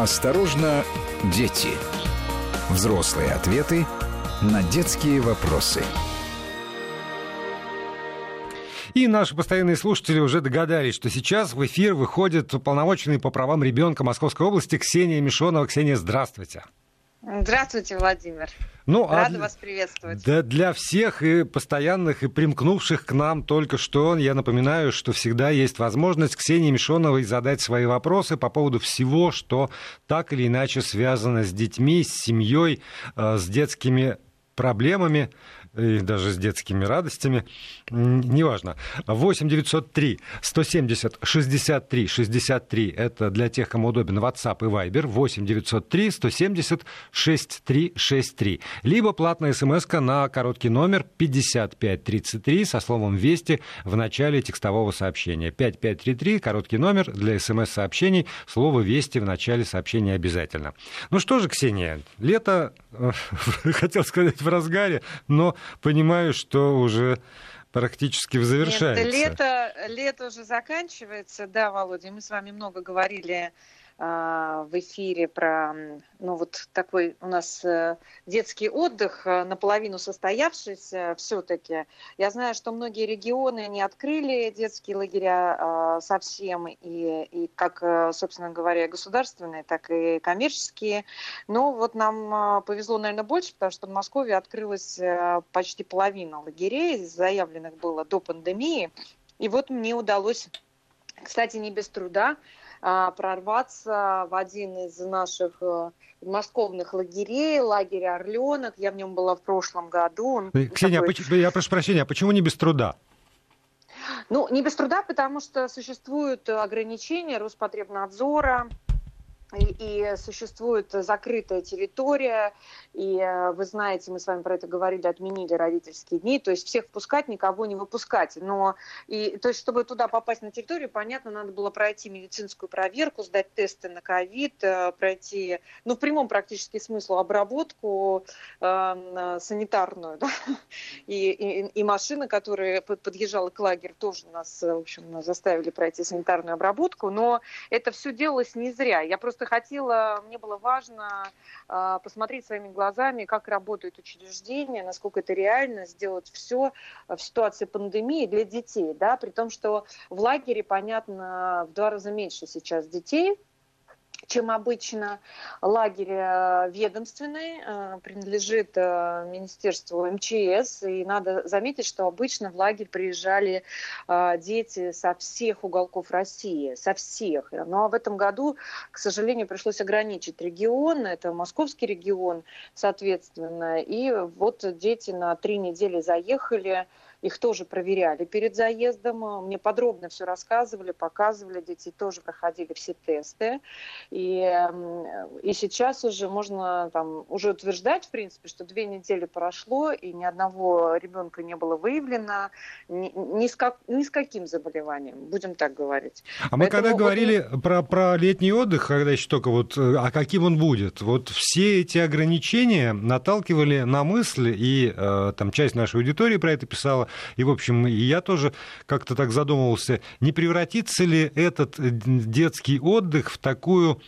Осторожно, дети. Взрослые ответы на детские вопросы. И наши постоянные слушатели уже догадались, что сейчас в эфир выходит уполномоченный по правам ребенка Московской области Ксения Мишонова. Ксения, здравствуйте. Здравствуйте, Владимир. Ну, Рада а вас приветствовать. Да, для всех и постоянных, и примкнувших к нам только что, я напоминаю, что всегда есть возможность Ксении Мишоновой задать свои вопросы по поводу всего, что так или иначе связано с детьми, с семьей, э, с детскими проблемами и даже с детскими радостями, неважно. 8 903 170 63 63 это для тех, кому удобен WhatsApp и Viber 8 903 170 63 63 либо платная смс на короткий номер 5533 со словом «Вести» в начале текстового сообщения. 5533, короткий номер для смс-сообщений, слово «Вести» в начале сообщения обязательно. Ну что же, Ксения, лето, э, хотел сказать, в разгаре, но понимаю, что уже практически в завершается. Нет, лето, лето уже заканчивается, да, Володя, мы с вами много говорили в эфире про, ну вот такой у нас э, детский отдых, э, наполовину состоявшийся все-таки. Я знаю, что многие регионы не открыли детские лагеря а, совсем, и, и как, э, собственно говоря, государственные, так и коммерческие. Но вот нам повезло, наверное, больше, потому что в Москве открылась почти половина лагерей, заявленных было до пандемии. И вот мне удалось, кстати, не без труда, а, прорваться в один из наших э, московных лагерей, лагерь Орленок. Я в нем была в прошлом году. Он Ксения, такой... а, я прошу прощения, а почему не без труда? Ну, не без труда, потому что существуют ограничения Роспотребнадзора, и, существует закрытая территория, и э, вы знаете, мы с вами про это говорили, отменили родительские дни, то есть всех впускать, никого не выпускать. Но, и, то есть, чтобы туда попасть на территорию, понятно, надо было пройти медицинскую проверку, сдать тесты на ковид, э, пройти, ну, в прямом практически смыслу, обработку э, санитарную, да? и, и, и машина, которая подъезжала к лагерю, тоже нас, в общем, заставили пройти санитарную обработку, но это все делалось не зря. Я просто просто хотела, мне было важно э, посмотреть своими глазами, как работают учреждения, насколько это реально, сделать все в ситуации пандемии для детей, да, при том, что в лагере, понятно, в два раза меньше сейчас детей, чем обычно. Лагерь э, ведомственный, э, принадлежит э, Министерству МЧС. И надо заметить, что обычно в лагерь приезжали дети со всех уголков России, со всех. Но в этом году, к сожалению, пришлось ограничить регион. Это московский регион, соответственно. И вот дети на три недели заехали их тоже проверяли перед заездом. Мне подробно все рассказывали, показывали. Дети тоже проходили все тесты. И, и сейчас уже можно там, уже утверждать, в принципе, что две недели прошло, и ни одного ребенка не было выявлено ни, ни, с, как, ни с каким заболеванием, будем так говорить. А мы когда говорили вот... про, про летний отдых, когда еще только вот, э, а каким он будет, вот все эти ограничения наталкивали на мысль, и э, там часть нашей аудитории про это писала, и, в общем, я тоже как-то так задумывался, не превратится ли этот детский отдых в такую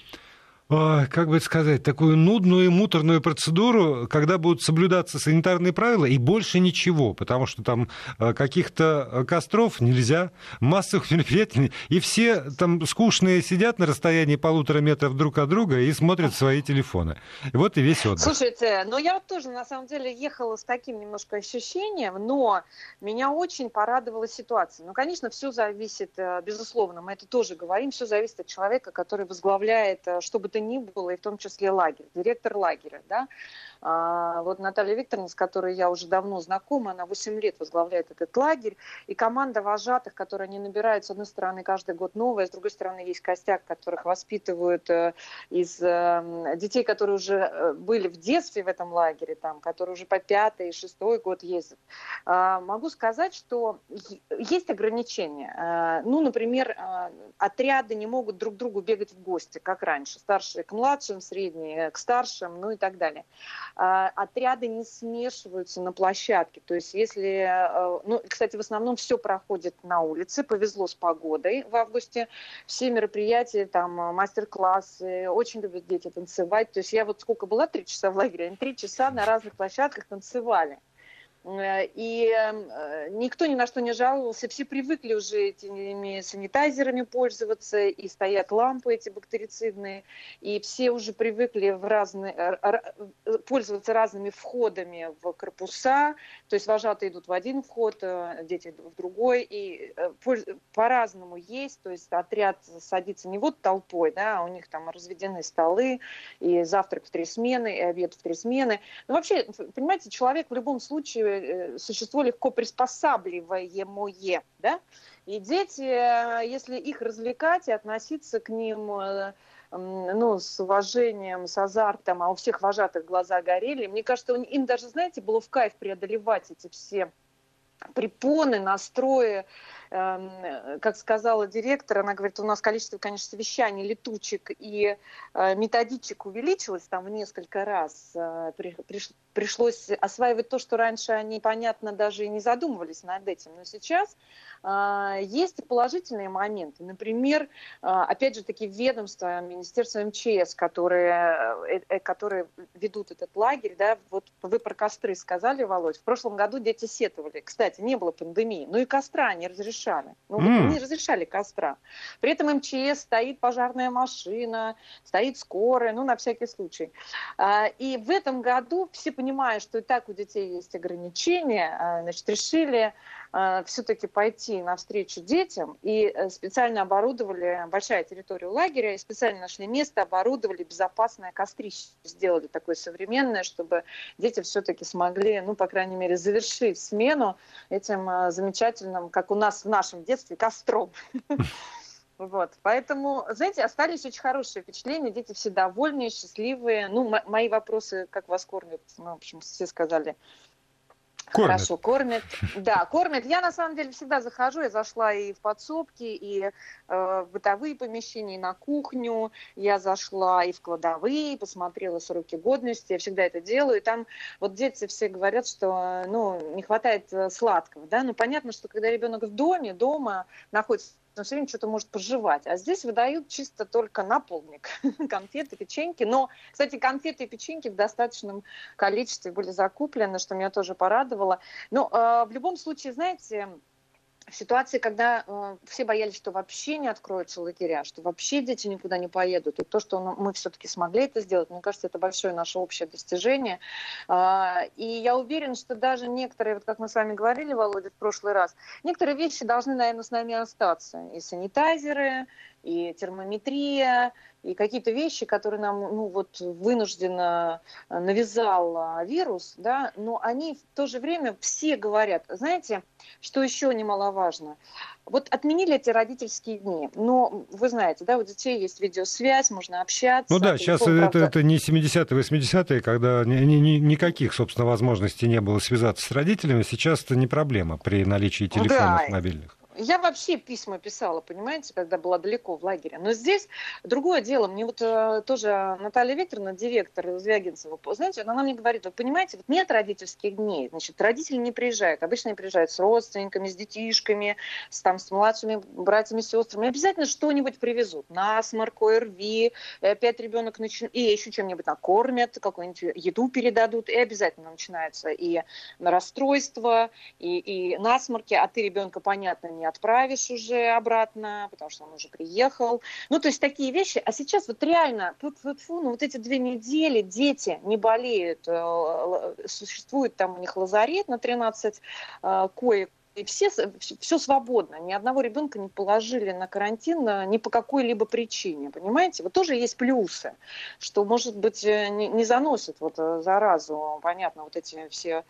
как бы сказать, такую нудную и муторную процедуру, когда будут соблюдаться санитарные правила и больше ничего, потому что там э, каких-то костров нельзя, массовых мероприятий, и все там скучные сидят на расстоянии полутора метров друг от друга и смотрят свои телефоны. И вот и весь отдых. Слушайте, ну я тоже на самом деле ехала с таким немножко ощущением, но меня очень порадовала ситуация. Ну, конечно, все зависит, э, безусловно, мы это тоже говорим, все зависит от человека, который возглавляет, э, чтобы ты ни было, и в том числе лагерь, директор лагеря, да, вот Наталья Викторовна, с которой я уже давно знакома, она 8 лет возглавляет этот лагерь, и команда вожатых, которые они набирают, с одной стороны, каждый год новая, с другой стороны, есть костяк, которых воспитывают э, из э, детей, которые уже э, были в детстве в этом лагере, там, которые уже по пятый и шестой год ездят. А, могу сказать, что есть ограничения. Ну, например, отряды не могут друг другу бегать в гости, как раньше. Старшие к младшим, средние к старшим, ну и так далее. А, отряды не смешиваются на площадке. То есть если, э, ну, кстати, в основном все проходит на улице, повезло с погодой в августе, все мероприятия, там, мастер-классы, очень любят дети танцевать. То есть я вот сколько была, три часа в лагере, они три часа на разных площадках танцевали. Э, и эм, э, никто ни на что не жаловался, все привыкли уже этими санитайзерами пользоваться, и стоят лампы эти бактерицидные, и все уже привыкли в разные, э, пользоваться разными входами в корпуса, то есть вожатые идут в один вход, дети в другой, и по-разному есть, то есть отряд садится не вот толпой, да, а у них там разведены столы, и завтрак в три смены, и обед в три смены. Но вообще, понимаете, человек в любом случае Э, существо легко приспосабливаемое, да? И дети, э, если их развлекать и относиться к ним э, ну, с уважением, с азартом, а у всех вожатых глаза горели, мне кажется, им даже, знаете, было в кайф преодолевать эти все препоны, настрои, как сказала директор, она говорит, у нас количество, конечно, совещаний, летучек и э, методичек увеличилось там в несколько раз. Э, пришлось осваивать то, что раньше они, понятно, даже и не задумывались над этим. Но сейчас есть и положительные моменты. Например, опять же, такие ведомства, Министерство МЧС, которые, э, которые ведут этот лагерь, да, вот вы про костры сказали, Володь, в прошлом году дети сетовали. Кстати, не было пандемии, но и костра не разрешали. Ну, mm. не разрешали костра. При этом МЧС стоит пожарная машина, стоит скорая, ну, на всякий случай. А, и в этом году все понимая, что и так у детей есть ограничения, значит, решили все-таки пойти навстречу детям и э, специально оборудовали большая территория лагеря и специально нашли место, оборудовали безопасное кострище, сделали такое современное, чтобы дети все-таки смогли, ну, по крайней мере, завершить смену этим э, замечательным, как у нас в нашем детстве, костром. Вот, поэтому, знаете, остались очень хорошие впечатления, дети все довольные, счастливые. Ну, мои вопросы, как вас кормят, ну, в общем, все сказали, Кормят. Хорошо, кормят. Да, кормят. Я на самом деле всегда захожу, я зашла и в подсобки, и э, в бытовые помещения, и на кухню. Я зашла и в кладовые, посмотрела сроки годности. Я всегда это делаю. И там вот дети все говорят, что ну, не хватает э, сладкого. Да? Ну, понятно, что когда ребенок в доме, дома находится но все время что-то может пожевать. А здесь выдают чисто только на конфеты, печеньки. Но, кстати, конфеты и печеньки в достаточном количестве были закуплены, что меня тоже порадовало. Но э, в любом случае, знаете, в ситуации, когда э, все боялись, что вообще не откроются лагеря, что вообще дети никуда не поедут, и то, что мы все-таки смогли это сделать, мне кажется, это большое наше общее достижение. Э, и я уверена, что даже некоторые, вот как мы с вами говорили, Володя, в прошлый раз, некоторые вещи должны, наверное, с нами остаться. И санитайзеры, и термометрия, и какие-то вещи, которые нам ну, вот, вынужденно навязал а, вирус, да, но они в то же время все говорят, знаете, что еще немаловажно, вот отменили эти родительские дни, но вы знаете, да, у детей есть видеосвязь, можно общаться. Ну да, сейчас это, правда... это не 70-е, 80-е, когда ни, ни, никаких, собственно, возможностей не было связаться с родителями, сейчас это не проблема при наличии телефонов да. мобильных. Я вообще письма писала, понимаете, когда была далеко в лагере. Но здесь другое дело. Мне вот э, тоже Наталья Викторовна, директор Звягинцева, знаете, она мне говорит, вы понимаете, вот нет родительских дней, значит, родители не приезжают. Обычно они приезжают с родственниками, с детишками, с, там, с младшими братьями, сестрами. Обязательно что-нибудь привезут. Насморк, ОРВИ, и опять ребенок начинает, и еще чем-нибудь накормят, какую-нибудь еду передадут, и обязательно начинается и расстройство, и, и насморки, а ты ребенка, понятно, не не отправишь уже обратно, потому что он уже приехал. Ну, то есть такие вещи. А сейчас вот реально, тут, тут, фу, ну, вот эти две недели дети не болеют, э, существует там у них лазарет на 13 э, коек, и все, все свободно. Ни одного ребенка не положили на карантин ни по какой-либо причине. Понимаете? Вот тоже есть плюсы, что, может быть, э, не, не заносит вот э, заразу, понятно, вот эти все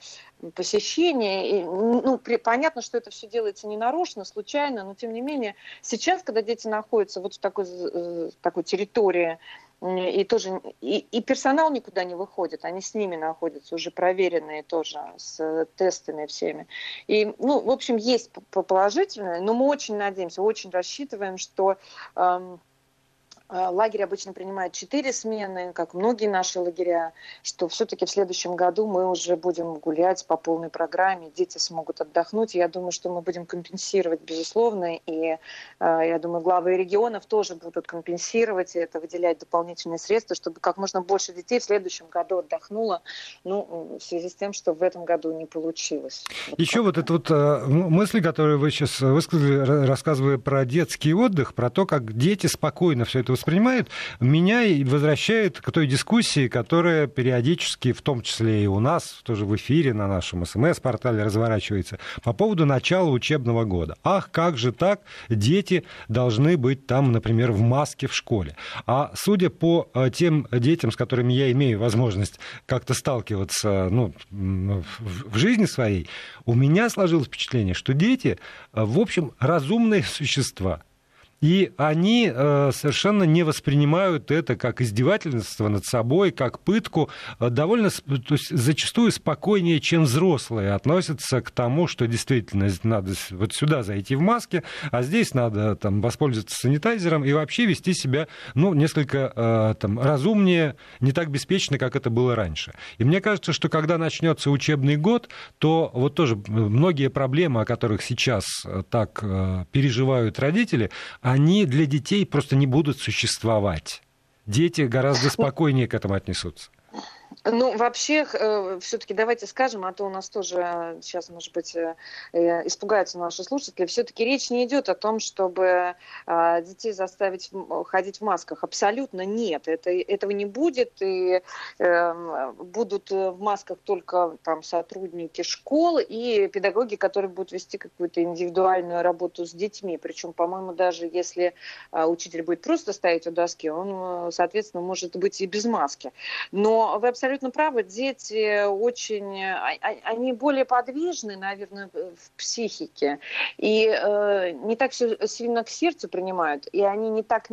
посещения. И, ну, при, понятно, что это все делается не нарочно, случайно, но тем не менее, сейчас, когда дети находятся вот в такой, э, такой территории, и тоже и, и персонал никуда не выходит, они с ними находятся уже проверенные тоже с тестами всеми. И, ну, в общем, есть положительное, но мы очень надеемся, очень рассчитываем, что эм, Э, лагерь обычно принимает четыре смены, как многие наши лагеря, что все-таки в следующем году мы уже будем гулять по полной программе, дети смогут отдохнуть. Я думаю, что мы будем компенсировать, безусловно, и э, я думаю, главы регионов тоже будут компенсировать и это, выделять дополнительные средства, чтобы как можно больше детей в следующем году отдохнуло, ну, в связи с тем, что в этом году не получилось. Еще вот, вот эта вот э, мысль, которую вы сейчас высказали, рассказывая про детский отдых, про то, как дети спокойно все это воспринимают, меня и возвращает к той дискуссии, которая периодически, в том числе и у нас, тоже в эфире на нашем СМС-портале разворачивается, по поводу начала учебного года. Ах, как же так? Дети должны быть там, например, в маске в школе. А судя по э, тем детям, с которыми я имею возможность как-то сталкиваться ну, в жизни своей, у меня сложилось впечатление, что дети, э, в общем, разумные существа. И они э, совершенно не воспринимают это как издевательство над собой, как пытку. Э, довольно, то есть зачастую спокойнее, чем взрослые относятся к тому, что действительно надо вот сюда зайти в маске, а здесь надо там, воспользоваться санитайзером и вообще вести себя ну, несколько э, там, разумнее, не так беспечно, как это было раньше. И мне кажется, что когда начнется учебный год, то вот тоже многие проблемы, о которых сейчас так переживают родители, они для детей просто не будут существовать. Дети гораздо спокойнее к этому отнесутся. Ну, вообще, э, все-таки давайте скажем, а то у нас тоже сейчас, может быть, э, э, испугаются наши слушатели. Все-таки речь не идет о том, чтобы э, детей заставить ходить в масках. Абсолютно нет. Это, этого не будет. И э, будут в масках только там сотрудники школ и педагоги, которые будут вести какую-то индивидуальную работу с детьми. Причем, по-моему, даже если э, учитель будет просто стоять у доски, он, соответственно, может быть и без маски. Но вы абсолютно правы, дети очень, а, а, они более подвижны, наверное, в психике, и э, не так сильно к сердцу принимают, и они не так,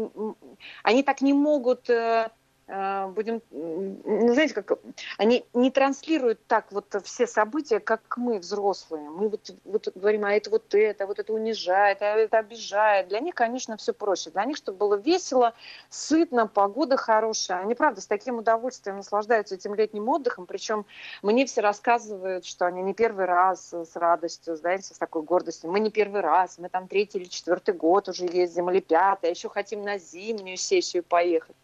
они так не могут э, будем, ну, знаете, как они не транслируют так вот все события, как мы, взрослые. Мы вот, вот говорим, а это вот это, вот это унижает, а это обижает. Для них, конечно, все проще. Для них, чтобы было весело, сытно, погода хорошая. Они, правда, с таким удовольствием наслаждаются этим летним отдыхом. Причем мне все рассказывают, что они не первый раз с радостью, знаете, с такой гордостью. Мы не первый раз, мы там третий или четвертый год уже ездим, или пятый, а еще хотим на зимнюю сессию поехать.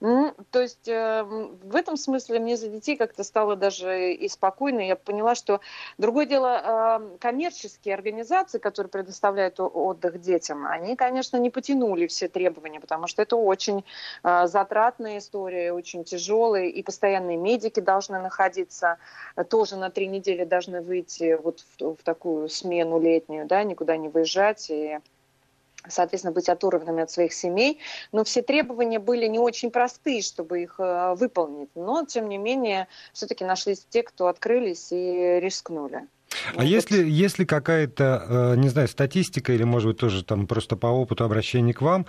Ну, то есть э, в этом смысле мне за детей как-то стало даже и спокойно. Я поняла, что другое дело, э, коммерческие организации, которые предоставляют отдых детям, они, конечно, не потянули все требования, потому что это очень э, затратная история, очень тяжелая, и постоянные медики должны находиться, тоже на три недели должны выйти вот в, в такую смену летнюю, да, никуда не выезжать и соответственно, быть оторванными от своих семей. Но все требования были не очень простые, чтобы их э, выполнить. Но, тем не менее, все-таки нашлись те, кто открылись и рискнули. А ну, если, вот... если какая-то, э, не знаю, статистика или, может быть, тоже там просто по опыту обращения к вам,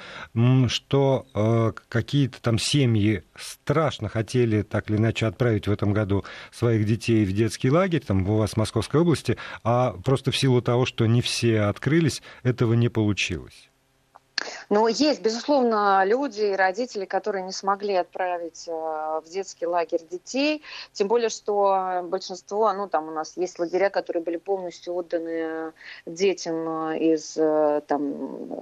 что э, какие-то там семьи страшно хотели так или иначе отправить в этом году своих детей в детский лагерь, там у вас в Московской области, а просто в силу того, что не все открылись, этого не получилось? Но есть, безусловно, люди и родители, которые не смогли отправить э, в детский лагерь детей, тем более, что большинство, ну, там у нас есть лагеря, которые были полностью отданы детям э, из, э, там,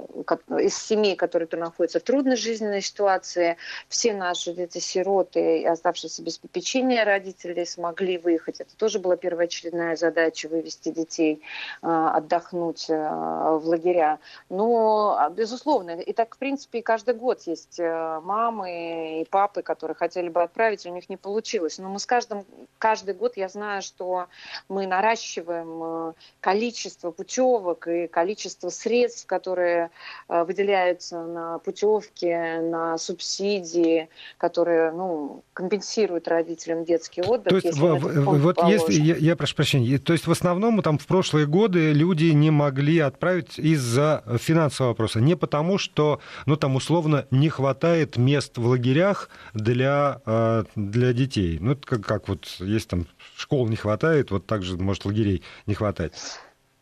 из семей, которые находятся в трудной жизненной ситуации. Все наши дети-сироты, оставшиеся без попечения родителей, смогли выехать. Это тоже была первоочередная задача – вывести детей, отдохнуть в лагеря. Но, безусловно, безусловно. И так, в принципе, и каждый год есть э, мамы и папы, которые хотели бы отправить, у них не получилось. Но мы с каждым, каждый год, я знаю, что мы наращиваем э, количество путевок и количество средств, которые э, выделяются на путевки, на субсидии, которые ну, компенсируют родителям детский отдых. То есть, если в, вот если, я, я прошу прощения, то есть в основном там в прошлые годы люди не могли отправить из-за финансового вопроса, не потому тому, что, ну, там, условно, не хватает мест в лагерях для, э, для детей. Ну, это как, как вот есть там школ не хватает, вот так же, может, лагерей не хватать.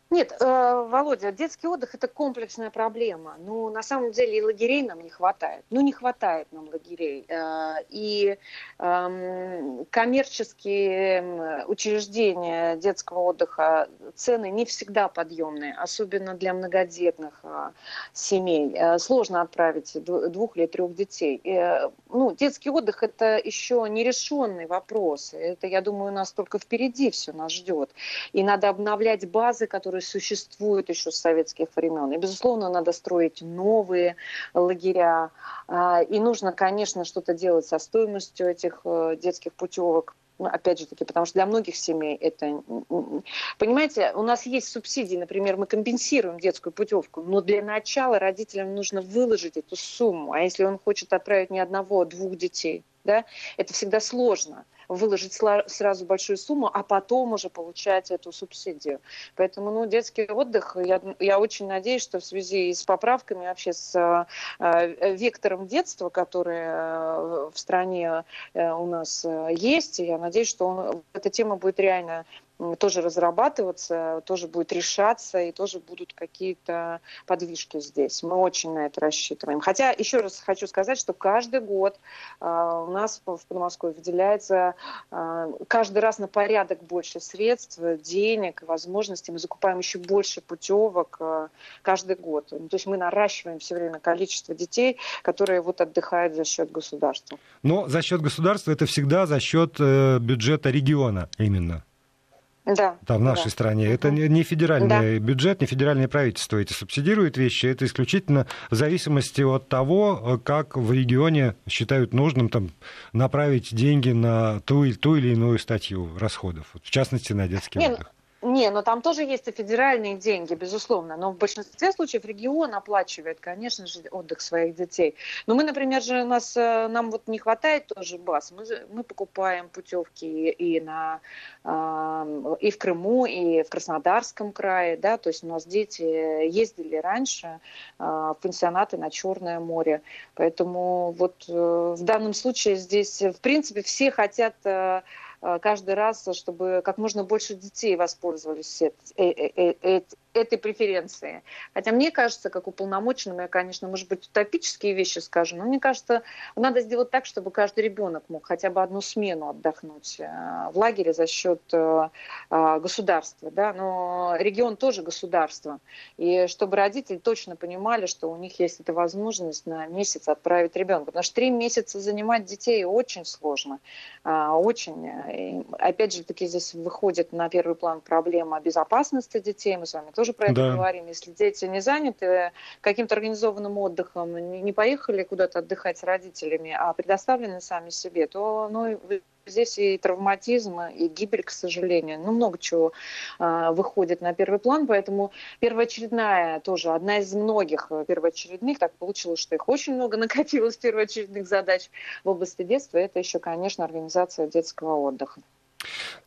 Нет, э, Володя, детский отдых это комплексная проблема. Ну, на самом деле и лагерей нам не хватает. Ну, не хватает нам лагерей. Э, и э, коммерческие учреждения детского отдыха цены не всегда подъемные, особенно для многодетных э, семей. Э, сложно отправить двух или трех детей. Э, ну, детский отдых это еще нерешенный вопрос. Это, я думаю, у нас только впереди все нас ждет. И надо обновлять базы, которые которые существуют еще с советских времен. И, безусловно, надо строить новые лагеря. А, и нужно, конечно, что-то делать со стоимостью этих э, детских путевок. Ну, опять же таки, потому что для многих семей это... Понимаете, у нас есть субсидии, например, мы компенсируем детскую путевку, но для начала родителям нужно выложить эту сумму. А если он хочет отправить не одного, а двух детей, да, это всегда сложно выложить сразу большую сумму, а потом уже получать эту субсидию. Поэтому, ну, детский отдых, я, я очень надеюсь, что в связи с поправками, вообще с э, вектором детства, который э, в стране э, у нас э, есть, я надеюсь, что он, эта тема будет реально тоже разрабатываться, тоже будет решаться, и тоже будут какие-то подвижки здесь. Мы очень на это рассчитываем. Хотя, еще раз хочу сказать, что каждый год э, у нас в Подмосковье выделяется э, каждый раз на порядок больше средств, денег, возможностей. Мы закупаем еще больше путевок э, каждый год. То есть мы наращиваем все время количество детей, которые вот отдыхают за счет государства. Но за счет государства это всегда за счет э, бюджета региона именно. Да. Там, в нашей да. стране. Это не федеральный да. бюджет, не федеральное правительство эти субсидирует вещи. Это исключительно в зависимости от того, как в регионе считают нужным там, направить деньги на ту, ту или иную статью расходов. В частности, на детский Нет, отдых. Не, но там тоже есть и федеральные деньги, безусловно. Но в большинстве случаев регион оплачивает, конечно же, отдых своих детей. Но мы, например, же нас, э, нам вот не хватает тоже баз. Мы, мы покупаем путевки и, на, и в Крыму, и в Краснодарском крае. Да? То есть у нас дети ездили раньше а, в пансионаты на Черное море. Поэтому вот э, в данном случае здесь, в принципе, все хотят Э, каждый раз, чтобы как можно больше детей воспользовались э, э, этой преференции. Хотя мне кажется, как уполномоченным, я, конечно, может быть, утопические вещи скажу, но мне кажется, надо сделать так, чтобы каждый ребенок мог хотя бы одну смену отдохнуть в лагере за счет государства. Да? Но регион тоже государство. И чтобы родители точно понимали, что у них есть эта возможность на месяц отправить ребенка. Потому что три месяца занимать детей очень сложно. Очень и, опять же, таки здесь выходит на первый план проблема безопасности детей. Мы с вами тоже про это да. говорим. Если дети не заняты каким-то организованным отдыхом, не поехали куда-то отдыхать с родителями, а предоставлены сами себе, то ну, здесь и травматизм, и гибель, к сожалению. Ну, много чего э, выходит на первый план, поэтому первоочередная тоже, одна из многих первоочередных, так получилось, что их очень много накопилось первоочередных задач в области детства, это еще, конечно, организация детского отдыха.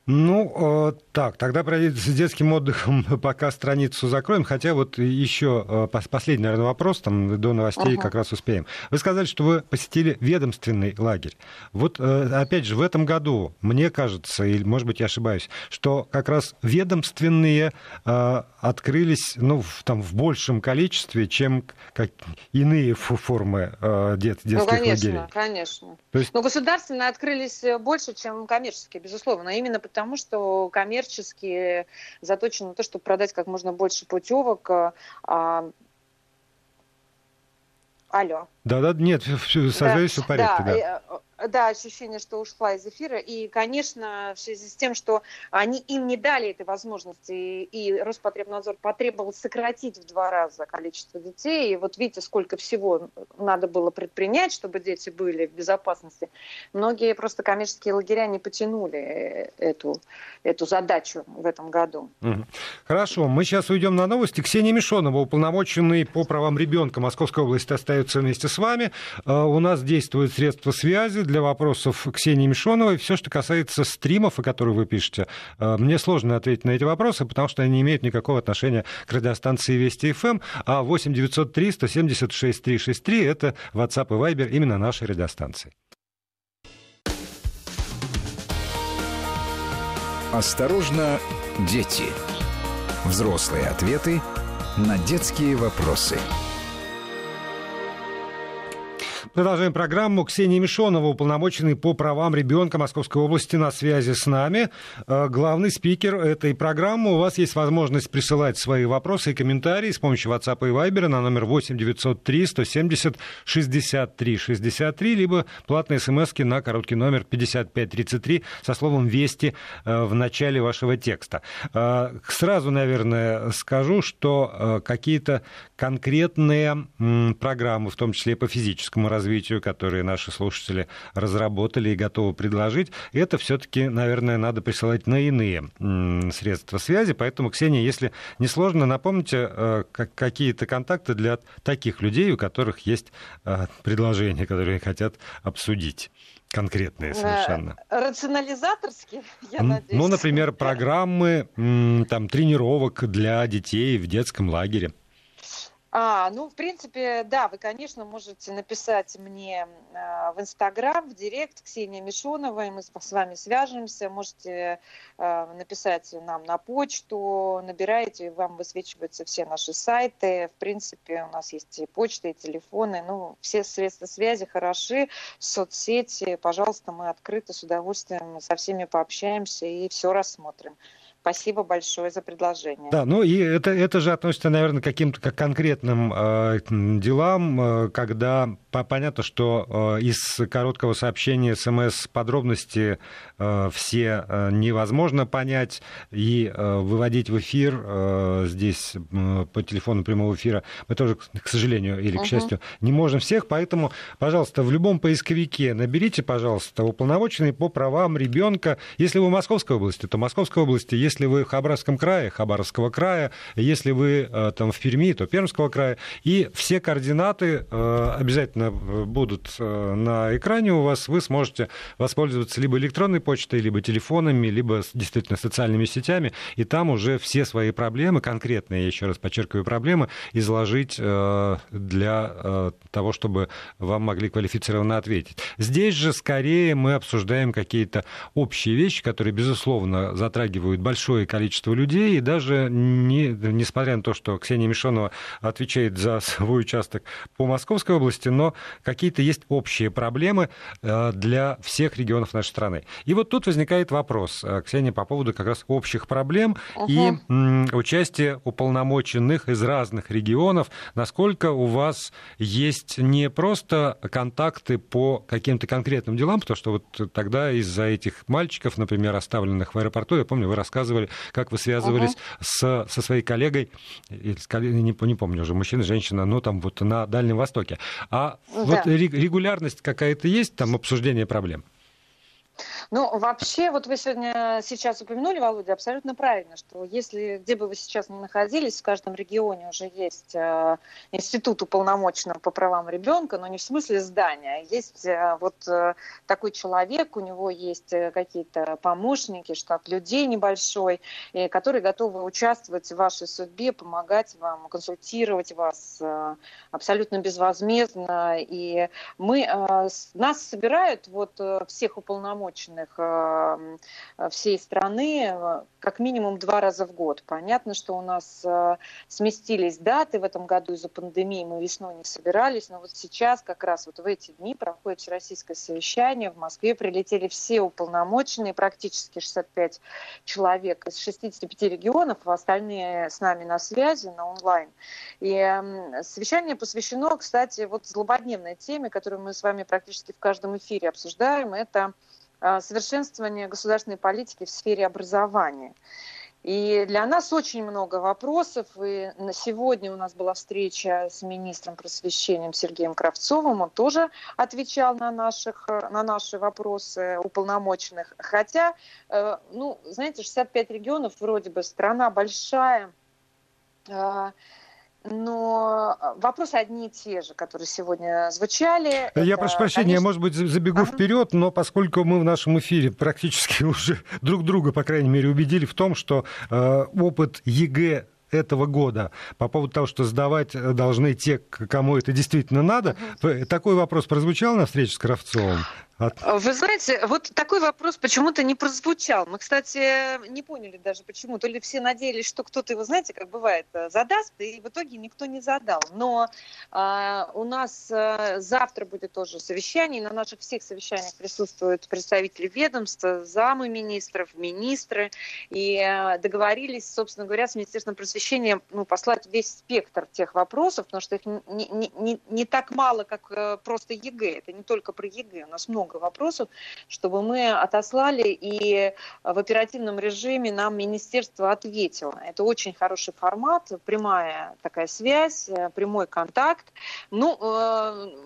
Ну, э, так, тогда про с детским отдыхом пока страницу закроем, хотя вот еще э, последний, наверное, вопрос, там до новостей uh-huh. как раз успеем. Вы сказали, что вы посетили ведомственный лагерь. Вот, э, опять же, в этом году, мне кажется, или, может быть, я ошибаюсь, что как раз ведомственные открылись, ну, в, там, в большем количестве, чем как иные формы дет, детских ну, конечно, лагерей. конечно. То есть... Но государственные открылись больше, чем коммерческие, безусловно, именно потому что коммерческие заточены на то, чтобы продать как можно больше путевок. А... Алло. Да-да, нет, все, да, в порядке. Да, да. Э, да, ощущение, что ушла из эфира. И, конечно, в связи с тем, что они им не дали этой возможности, и Роспотребнадзор потребовал сократить в два раза количество детей. И вот видите, сколько всего надо было предпринять, чтобы дети были в безопасности. Многие просто коммерческие лагеря не потянули эту, эту задачу в этом году. Хорошо, мы сейчас уйдем на новости. Ксения Мишонова, уполномоченный по правам ребенка Московской области, остается вместе с вами. А, у нас действуют средства связи для вопросов Ксении Мишоновой. Все, что касается стримов, о которых вы пишете, э, мне сложно ответить на эти вопросы, потому что они не имеют никакого отношения к радиостанции Вести ФМ. Эм. А 8 903 176 363 это WhatsApp и Viber именно нашей радиостанции. Осторожно, дети. Взрослые ответы на детские вопросы. Продолжаем программу. Ксения Мишонова, уполномоченный по правам ребенка Московской области, на связи с нами. Э, главный спикер этой программы. У вас есть возможность присылать свои вопросы и комментарии с помощью WhatsApp и Viber на номер 8 903 170 63 63, либо платные смс на короткий номер 5533 со словом «Вести» э, в начале вашего текста. Э, сразу, наверное, скажу, что какие-то конкретные программы, в том числе по физическому развитию, развитию, которые наши слушатели разработали и готовы предложить, это все-таки, наверное, надо присылать на иные средства связи. Поэтому, Ксения, если не сложно, напомните э, какие-то контакты для таких людей, у которых есть э, предложения, которые хотят обсудить конкретные совершенно. Рационализаторские, я надеюсь. Ну, например, программы там, тренировок для детей в детском лагере. А, ну, в принципе, да, вы, конечно, можете написать мне э, в Инстаграм, в Директ, Ксения Мишонова, и мы с вами свяжемся. Можете э, написать нам на почту, набираете, вам высвечиваются все наши сайты. В принципе, у нас есть и почта, и телефоны. Ну, все средства связи хороши, соцсети. Пожалуйста, мы открыты, с удовольствием со всеми пообщаемся и все рассмотрим. Спасибо большое за предложение. Да, ну и это, это же относится, наверное, к каким-то как конкретным э, делам, э, когда по, понятно, что э, из короткого сообщения смс подробности э, все э, невозможно понять и э, выводить в эфир э, здесь э, по телефону прямого эфира мы тоже, к сожалению или к uh-huh. счастью, не можем всех, поэтому, пожалуйста, в любом поисковике наберите, пожалуйста, уполномоченный по правам ребенка. Если вы в Московской области, то Московской области если вы в Хабаровском крае, Хабаровского края, если вы э, там в Перми, то Пермского края. И все координаты э, обязательно будут э, на экране у вас. Вы сможете воспользоваться либо электронной почтой, либо телефонами, либо действительно социальными сетями. И там уже все свои проблемы, конкретные, еще раз подчеркиваю, проблемы, изложить для того, чтобы вам могли квалифицированно ответить. Здесь же скорее мы обсуждаем какие-то общие вещи, которые, безусловно, затрагивают большое большое количество людей, и даже не, несмотря на то, что Ксения Мишонова отвечает за свой участок по Московской области, но какие-то есть общие проблемы э, для всех регионов нашей страны. И вот тут возникает вопрос, э, Ксения, по поводу как раз общих проблем угу. и участия уполномоченных из разных регионов. Насколько у вас есть не просто контакты по каким-то конкретным делам, потому что вот тогда из-за этих мальчиков, например, оставленных в аэропорту, я помню, вы рассказывали, рассказывали, как вы связывались uh-huh. с, со своей коллегой, не, не помню уже, мужчина, женщина, но там вот на Дальнем Востоке. А да. вот регулярность какая-то есть, там обсуждение проблем? Ну, вообще, вот вы сегодня сейчас упомянули, Володя, абсолютно правильно, что если где бы вы сейчас ни находились, в каждом регионе уже есть э, институт уполномоченного по правам ребенка, но не в смысле здания. А есть э, вот э, такой человек, у него есть э, какие-то помощники, штат людей небольшой, и, которые готовы участвовать в вашей судьбе, помогать вам, консультировать вас э, абсолютно безвозмездно. И мы, э, нас собирают вот э, всех уполномоченных уполномоченных э, всей страны э, как минимум два раза в год. Понятно, что у нас э, сместились даты в этом году из-за пандемии, мы весной не собирались, но вот сейчас как раз вот в эти дни проходит всероссийское совещание. В Москве прилетели все уполномоченные, практически 65 человек из 65 регионов, а остальные с нами на связи, на онлайн. И совещание посвящено, кстати, вот злободневной теме, которую мы с вами практически в каждом эфире обсуждаем, это Э, совершенствования государственной политики в сфере образования. И для нас очень много вопросов. И на сегодня у нас была встреча с министром просвещения Сергеем Кравцовым. Он тоже отвечал на, наших, на наши вопросы уполномоченных. Хотя, э, ну, знаете, 65 регионов, вроде бы страна большая, э, но а, вопросы одни и те же, которые сегодня звучали. Я это, прошу прощения, конечно... я, может быть, забегу ага. вперед, но поскольку мы в нашем эфире практически уже друг друга, по крайней мере, убедили в том, что э, опыт ЕГЭ этого года по поводу того, что сдавать должны те, кому это действительно надо. Угу. Такой вопрос прозвучал на встрече с Кравцовым? От... Вы знаете, вот такой вопрос почему-то не прозвучал. Мы, кстати, не поняли даже почему. То ли все надеялись, что кто-то его, знаете, как бывает, э, задаст, и в итоге никто не задал. Но э, у нас э, завтра будет тоже совещание, на наших всех совещаниях присутствуют представители ведомств, замы министров, министры, и э, договорились, собственно говоря, с Министерством просвещения ну, послать весь спектр тех вопросов, потому что их не, не, не, не так мало, как э, просто ЕГЭ. Это не только про ЕГЭ, у нас много вопросов, чтобы мы отослали, и в оперативном режиме нам министерство ответило. Это очень хороший формат, прямая такая связь, э, прямой контакт. Ну,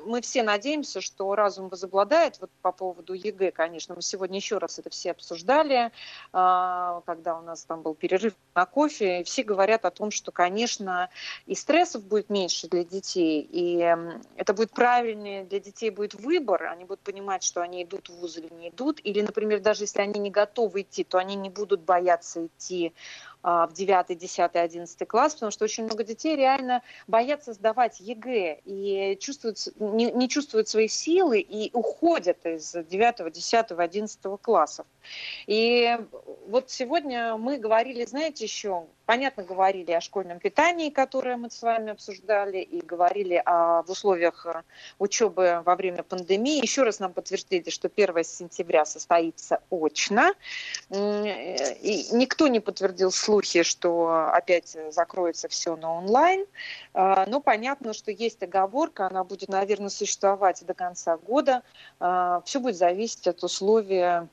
мы все надеемся, что разум возобладает. Вот по поводу ЕГЭ, конечно, мы сегодня еще раз это все обсуждали, когда у нас там был перерыв на кофе, все говорят о том, что, конечно, и стрессов будет меньше для детей, и это будет правильнее, для детей будет выбор, они будут понимать, что они идут в вуз или не идут, или, например, даже если они не готовы идти, то они не будут бояться идти а, в 9, 10, 11 класс, потому что очень много детей реально боятся сдавать ЕГЭ и чувствуют, не, не чувствуют свои силы и уходят из 9, 10, 11 классов. И вот сегодня мы говорили, знаете, еще, понятно, говорили о школьном питании, которое мы с вами обсуждали, и говорили о, в условиях э, учебы во время пандемии. Еще раз нам подтвердили, что 1 сентября состоится очно. И никто не подтвердил слухи, что опять закроется все на онлайн. А, но понятно, что есть оговорка, она будет, наверное, существовать до конца года. А, все будет зависеть от условий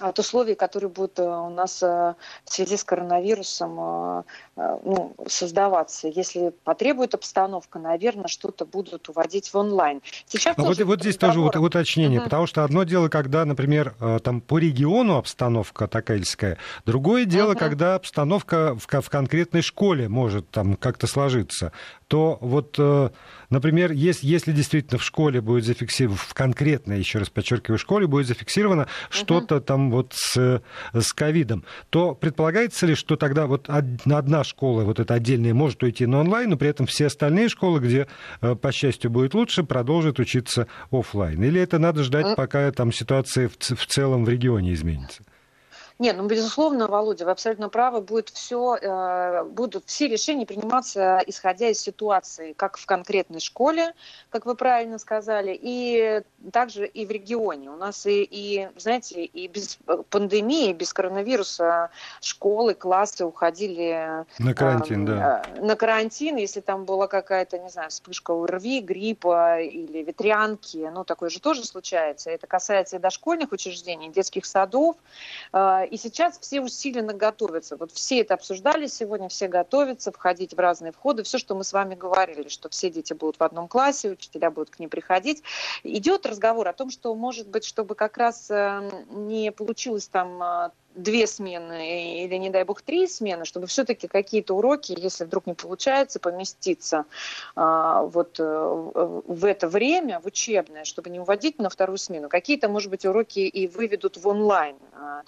от условий, которые будут э, у нас э, в связи с коронавирусом э, ну, создаваться. Если потребует обстановка, наверное, что-то будут уводить в онлайн. Сейчас а вот, вот здесь тоже вот, уточнение, uh-huh. потому что одно дело, когда, например, там по региону обстановка такельская, другое дело, uh-huh. когда обстановка в, в конкретной школе может там как-то сложиться то вот, э, например, если, если действительно в школе будет зафиксировано, в конкретной, еще раз подчеркиваю, школе будет зафиксировано угу. что-то там вот с, с ковидом, то предполагается ли, что тогда вот одна школа, вот эта отдельная, может уйти на онлайн, но при этом все остальные школы, где, э, по счастью, будет лучше, продолжат учиться офлайн? Или это надо ждать, пока там ситуация в, в целом в регионе изменится? Нет, ну, безусловно, Володя, вы абсолютно правы, будет все, э, будут все решения приниматься, исходя из ситуации, как в конкретной школе, как вы правильно сказали, и также и в регионе. У нас и, и знаете, и без пандемии, без коронавируса школы, классы уходили... На карантин, э, да. На карантин, если там была какая-то, не знаю, вспышка ОРВИ, гриппа или ветрянки, ну, такое же тоже случается. Это касается и дошкольных учреждений, детских садов, э, и сейчас все усиленно готовятся. Вот все это обсуждали сегодня, все готовятся входить в разные входы. Все, что мы с вами говорили, что все дети будут в одном классе, учителя будут к ним приходить. Идет разговор о том, что, может быть, чтобы как раз э, не получилось там э, две смены или, не дай бог, три смены, чтобы все-таки какие-то уроки, если вдруг не получается, поместиться а, вот э, в это время, в учебное, чтобы не уводить на вторую смену. Какие-то, может быть, уроки и выведут в онлайн. А,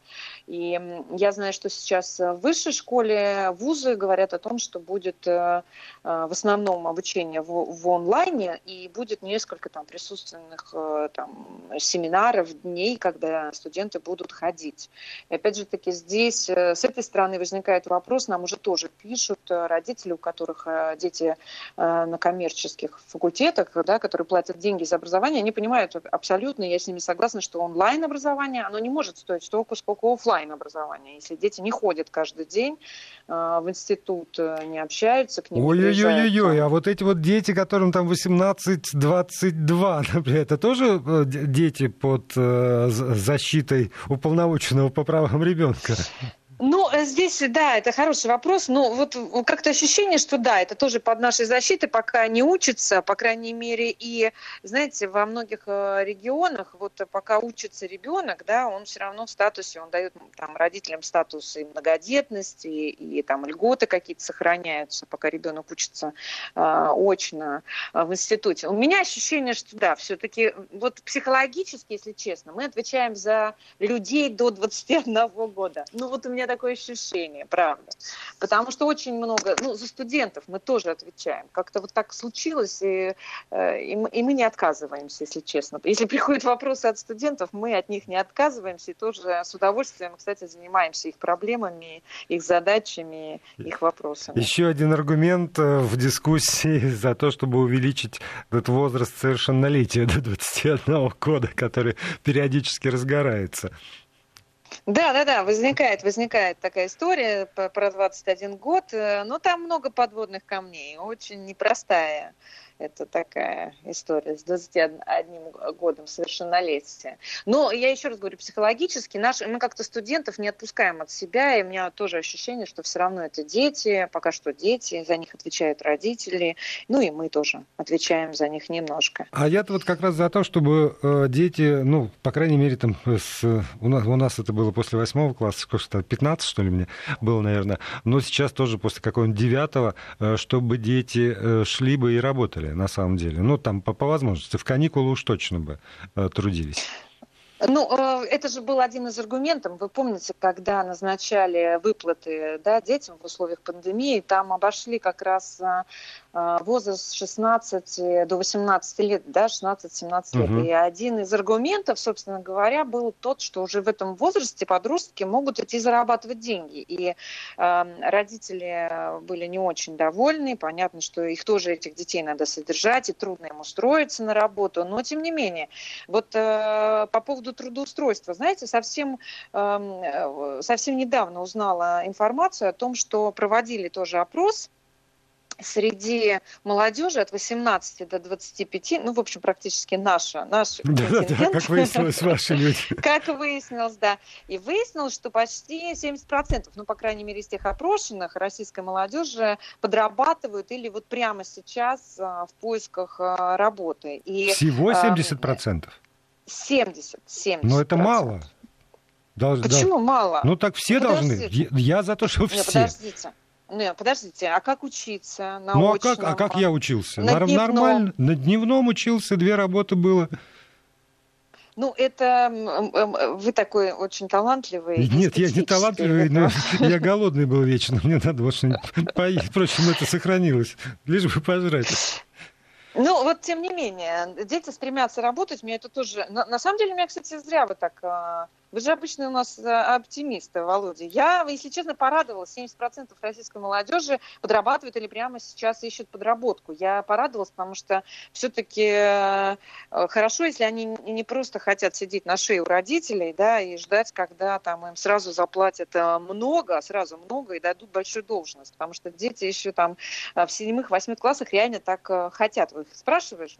и я знаю, что сейчас в высшей школе вузы говорят о том, что будет э, э, в основном обучение в, онлайне и будет несколько там присутственных там, семинаров, дней, когда студенты будут ходить. И опять же, же таки здесь, э, с этой стороны возникает вопрос, нам уже тоже пишут э, родители, у которых э, дети на коммерческих факультетах, да, которые платят деньги за образование, они понимают абсолютно, я с ними согласна, что онлайн-образование, оно не может стоить столько, сколько офлайн образование. Если дети не ходят каждый день в институт, не общаются, к ним Ой-ой-ой, а вот эти вот дети, которым там 18-22, например, это тоже дети под защитой уполномоченного по правам ребенка? ребенка. Ну, э, здесь, да, это хороший вопрос. Но вот как-то ощущение, что да, это тоже под нашей защитой, пока не учится, по крайней мере, и, знаете, во многих э, регионах, вот пока учится ребенок, да, он все равно в статусе, он дает там родителям статус и многодетности, и, там льготы какие-то сохраняются, пока ребенок учится э, очно э, в институте. У меня ощущение, что да, все-таки вот психологически, если честно, мы отвечаем за людей до 21 года. Ну вот у меня такое ощущение, правда. Потому что очень много, ну, за студентов мы тоже отвечаем. Как-то вот так случилось, и, э, и, мы, и мы не отказываемся, если честно. Если приходят вопросы от студентов, мы от них не отказываемся и тоже с удовольствием, кстати, занимаемся их проблемами, их задачами, их вопросами. Еще один аргумент э, в дискуссии за то, чтобы увеличить этот возраст совершеннолетия до 21 года, который периодически разгорается. Да, да, да, возникает, возникает такая история про 21 год, э, но там много подводных камней, очень непростая это такая история с 21 годом совершеннолетия. Но я еще раз говорю, психологически наш, мы как-то студентов не отпускаем от себя, и у меня тоже ощущение, что все равно это дети, пока что дети, за них отвечают родители, ну и мы тоже отвечаем за них немножко. А я-то вот как раз за то, чтобы э, дети, ну, по крайней мере, там, с, у, нас, у нас это было после восьмого класса, сколько 15, что ли, мне было, наверное, но сейчас тоже после какого-нибудь девятого, э, чтобы дети э, шли бы и работали на самом деле? Ну, там по, по возможности. В каникулы уж точно бы э, трудились. Ну, э, это же был один из аргументов. Вы помните, когда назначали выплаты да, детям в условиях пандемии, там обошли как раз э, возраст 16 до 18 лет, да, 16-17 лет. Угу. И один из аргументов, собственно говоря, был тот, что уже в этом возрасте подростки могут идти зарабатывать деньги. И э, родители были не очень довольны. Понятно, что их тоже, этих детей, надо содержать, и трудно им устроиться на работу. Но, тем не менее, вот э, по поводу трудоустройства. Знаете, совсем, э, совсем недавно узнала информацию о том, что проводили тоже опрос среди молодежи от 18 до 25, ну, в общем, практически наша, наш да, да, как выяснилось, ваши люди. Как выяснилось, да. И выяснилось, что почти 70%, ну, по крайней мере, из тех опрошенных российской молодежи подрабатывают или вот прямо сейчас а, в поисках а, работы. И, Всего 70%? 70. 70 Но это мало. Долж, Почему да. мало? Ну так все подождите. должны. Я, я за то, что все. Подождите. Нет, подождите, а как учиться? На ну а как, а как я учился? На дневном. Нормально. На дневном учился, две работы было. Ну, это вы такой очень талантливый. Нет, я не талантливый, но я голодный был вечно. Мне надо вот что-нибудь поесть. Впрочем, это сохранилось. Лишь бы пожрать. Ну, вот тем не менее, дети стремятся работать, мне это тоже... На, на самом деле, меня, кстати, зря вы так а, вы же обычно у нас э, оптимисты, Володя. Я, если честно, порадовалась. 70% российской молодежи подрабатывают или прямо сейчас ищут подработку. Я порадовалась, потому что все-таки э, хорошо, если они не просто хотят сидеть на шее у родителей, да, и ждать, когда там им сразу заплатят э, много, сразу много и дадут большую должность. Потому что дети еще там в седьмых-восьмых классах реально так хотят. Вы их спрашиваешь,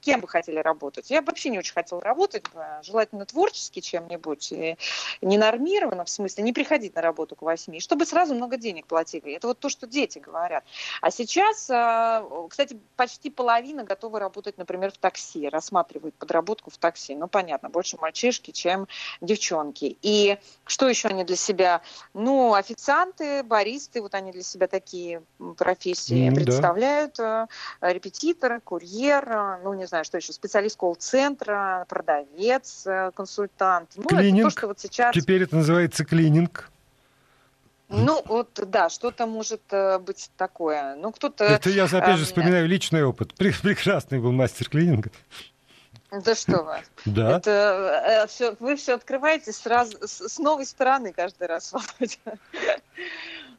кем бы хотели работать? Я вообще не очень хотела работать, желательно творчески чем-нибудь, и не нормированно, в смысле не приходить на работу к восьми, чтобы сразу много денег платили. Это вот то, что дети говорят. А сейчас, а, кстати, почти половина готова работать, например, в такси, рассматривают подработку в такси. Ну, понятно, больше мальчишки, чем девчонки. И что еще они для себя? Ну, официанты, баристы, вот они для себя такие профессии mm, представляют. Да. Репетитор, курьер, ну, не знаю, что еще, специалист колл-центра, продавец, э, консультант. Ну, клининг. Это то, что вот сейчас... Теперь это называется клининг. Ну, вот, да, что-то может э, быть такое. Ну, кто-то... Это я, опять же, вспоминаю личный опыт. Прекрасный был мастер клининга. Да что вы. Да. Это, э, все, вы все открываете сразу, с новой стороны каждый раз, Володя.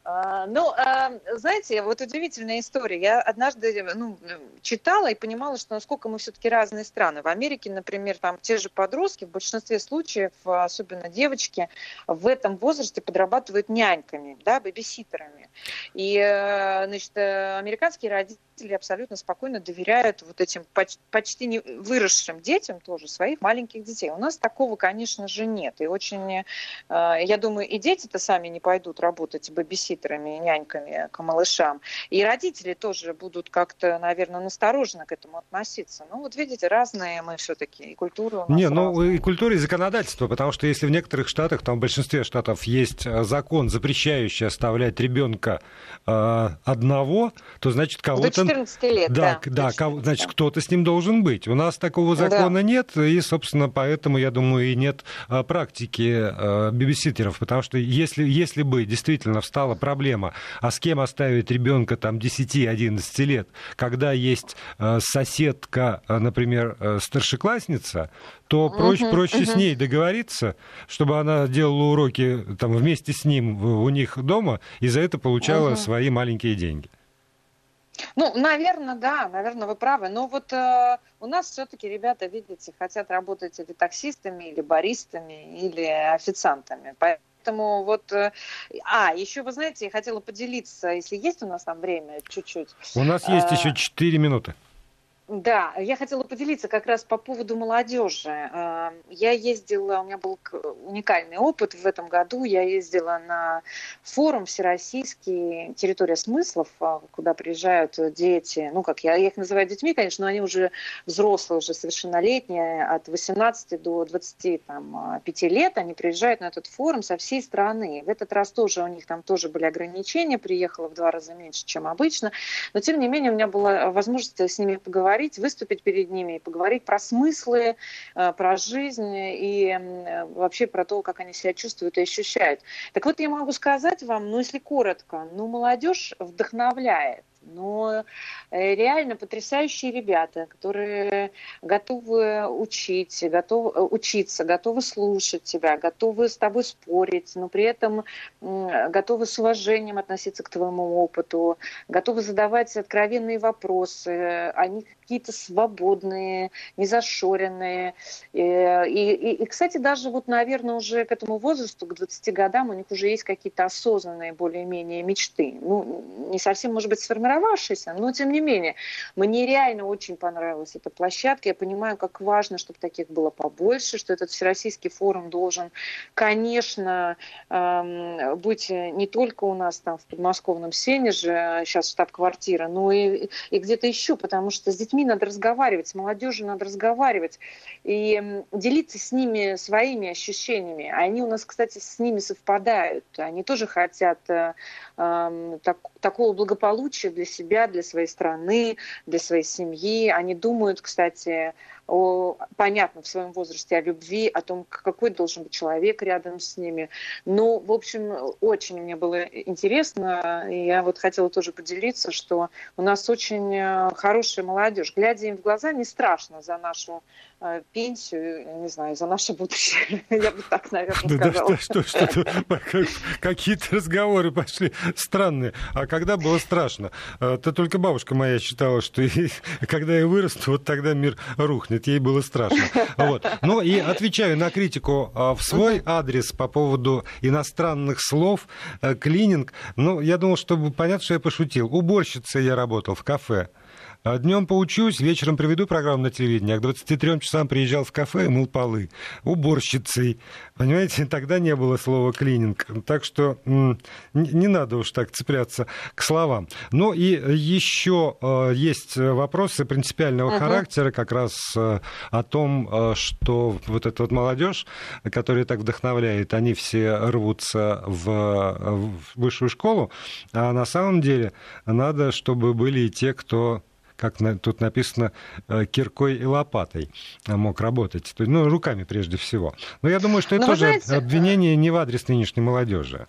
А, ну, а, знаете, вот удивительная история. Я однажды ну, читала и понимала, что насколько мы все-таки разные страны. В Америке, например, там те же подростки, в большинстве случаев, особенно девочки, в этом возрасте подрабатывают няньками, да, бэбиситерами. И, э, значит, э, американские родители родители абсолютно спокойно доверяют вот этим почти не выросшим детям тоже своих маленьких детей. У нас такого, конечно же, нет. И очень, э, я думаю, и дети-то сами не пойдут работать бэбиситерами, няньками к малышам. И родители тоже будут как-то, наверное, настороженно к этому относиться. Ну, вот видите, разные мы все-таки, и культура Не, ну, и культура, и законодательство, потому что если в некоторых штатах, там в большинстве штатов есть э, закон, запрещающий оставлять ребенка э, одного, то значит кого-то 14 лет, да. Да, да значит, кто-то с ним должен быть. У нас такого закона да. нет, и, собственно, поэтому, я думаю, и нет а, практики а, бибиситеров, потому что если, если бы действительно встала проблема, а с кем оставить ребенка там 10-11 лет, когда есть а, соседка, например, старшеклассница, то проще, угу, проще угу. с ней договориться, чтобы она делала уроки там, вместе с ним у них дома, и за это получала угу. свои маленькие деньги. Ну, наверное, да, наверное, вы правы. Но вот э, у нас все-таки ребята, видите, хотят работать или таксистами, или баристами, или официантами. Поэтому вот... Э, а, еще, вы знаете, я хотела поделиться, если есть у нас там время, чуть-чуть. У нас есть э, еще 4 минуты. Да, я хотела поделиться как раз по поводу молодежи. Эм, я ездила, у меня был уникальный опыт в этом году. Я ездила на форум всероссийский «Территория смыслов», а, куда приезжают дети, ну, как я, я их называю детьми, конечно, но они уже взрослые, уже совершеннолетние, от 18 до 25 лет. Они приезжают на этот форум со всей страны. В этот раз тоже у них там тоже были ограничения, приехало в два раза меньше, чем обычно. Но, тем не менее, у меня была возможность с ними поговорить поговорить, выступить перед ними и поговорить про смыслы, э, про жизнь и вообще про то, как они себя чувствуют и ощущают. Так вот, я могу сказать вам, ну, если коротко, ну, молодежь вдохновляет но э, реально потрясающие ребята, которые готовы учить, готовы э, учиться, готовы слушать тебя, готовы с тобой спорить, но при этом готовы с уважением относиться к твоему опыту, готовы задавать откровенные вопросы, они какие-то свободные, незашоренные. Э, и, и, и, кстати, даже вот, наверное, уже к этому возрасту, к 20 годам, у них уже есть какие-то осознанные более-менее мечты. Ну, не совсем, может быть, сформированные сформировавшийся, но тем не менее, мне реально очень понравилась эта площадка. Я понимаю, как важно, чтобы таких было побольше, что этот всероссийский форум должен, конечно, эм, быть не только у нас там в подмосковном Сенеже, сейчас штаб-квартира, но и, и где-то еще, потому что с детьми надо разговаривать, с молодежью надо разговаривать и делиться с ними своими ощущениями. Они у нас, кстати, с ними совпадают. Они тоже хотят э, э, так, такого благополучия для себя, для своей страны, для своей семьи. Они думают, кстати, о, понятно, в своем возрасте о любви, о том, какой должен быть человек рядом с ними. Ну, в общем, очень мне было интересно, и я вот хотела тоже поделиться, что у нас очень э, хорошая молодежь. Глядя им в глаза, не страшно за нашу э, пенсию, не знаю, за наше будущее. Я бы так, наверное, сказала. Да, что, что, какие-то разговоры пошли странные. А когда было страшно? Э, то только бабушка моя считала, что когда я вырасту, вот тогда мир рухнет пахнет, ей было страшно. Вот. Ну и отвечаю на критику а, в свой адрес по поводу иностранных слов, э, клининг. Ну, я думал, чтобы понятно, что я пошутил. Уборщицей я работал в кафе. А днем поучусь, вечером приведу программу на телевидение, а к 23 часам приезжал в кафе и мыл полы. Уборщицей. Понимаете, тогда не было слова клининг. Так что не надо уж так цепляться к словам. Ну и еще э, есть вопросы принципиального uh-huh. характера, как раз э, о том, э, что вот эта вот молодежь, которая так вдохновляет, они все рвутся в, в высшую школу, а на самом деле надо, чтобы были и те, кто как тут написано, э, киркой и лопатой мог работать. Ну, руками прежде всего. Но я думаю, что это Но тоже знаете... обвинение не в адрес нынешней молодежи.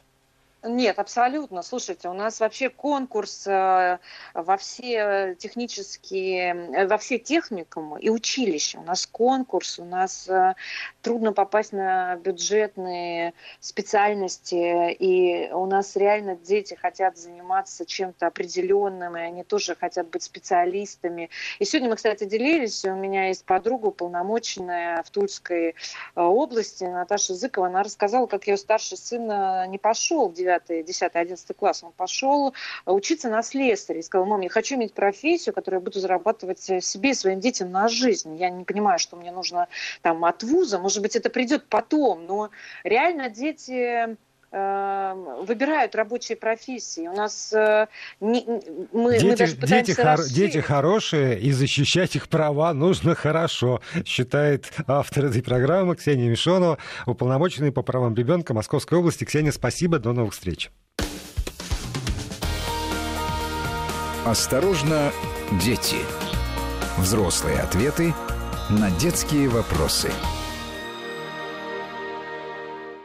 Нет, абсолютно. Слушайте, у нас вообще конкурс э, во все технические, э, во все техникумы и училища. У нас конкурс, у нас э, трудно попасть на бюджетные специальности, и у нас реально дети хотят заниматься чем-то определенным, и они тоже хотят быть специалистами. И сегодня мы, кстати, делились, у меня есть подруга уполномоченная в Тульской области, Наташа Зыкова, она рассказала, как ее старший сын не пошел в 9 9, 10, 11 класс, он пошел учиться на слесаря и сказал, мам, я хочу иметь профессию, которую я буду зарабатывать себе и своим детям на жизнь. Я не понимаю, что мне нужно там от вуза, может быть, это придет потом, но реально дети выбирают рабочие профессии. У нас э, не, мы, дети, мы даже дети, хор, дети хорошие, и защищать их права нужно хорошо, считает автор этой программы Ксения Мишонова, уполномоченный по правам ребенка Московской области. Ксения, спасибо, до новых встреч. Осторожно, Дети. Взрослые ответы на детские вопросы.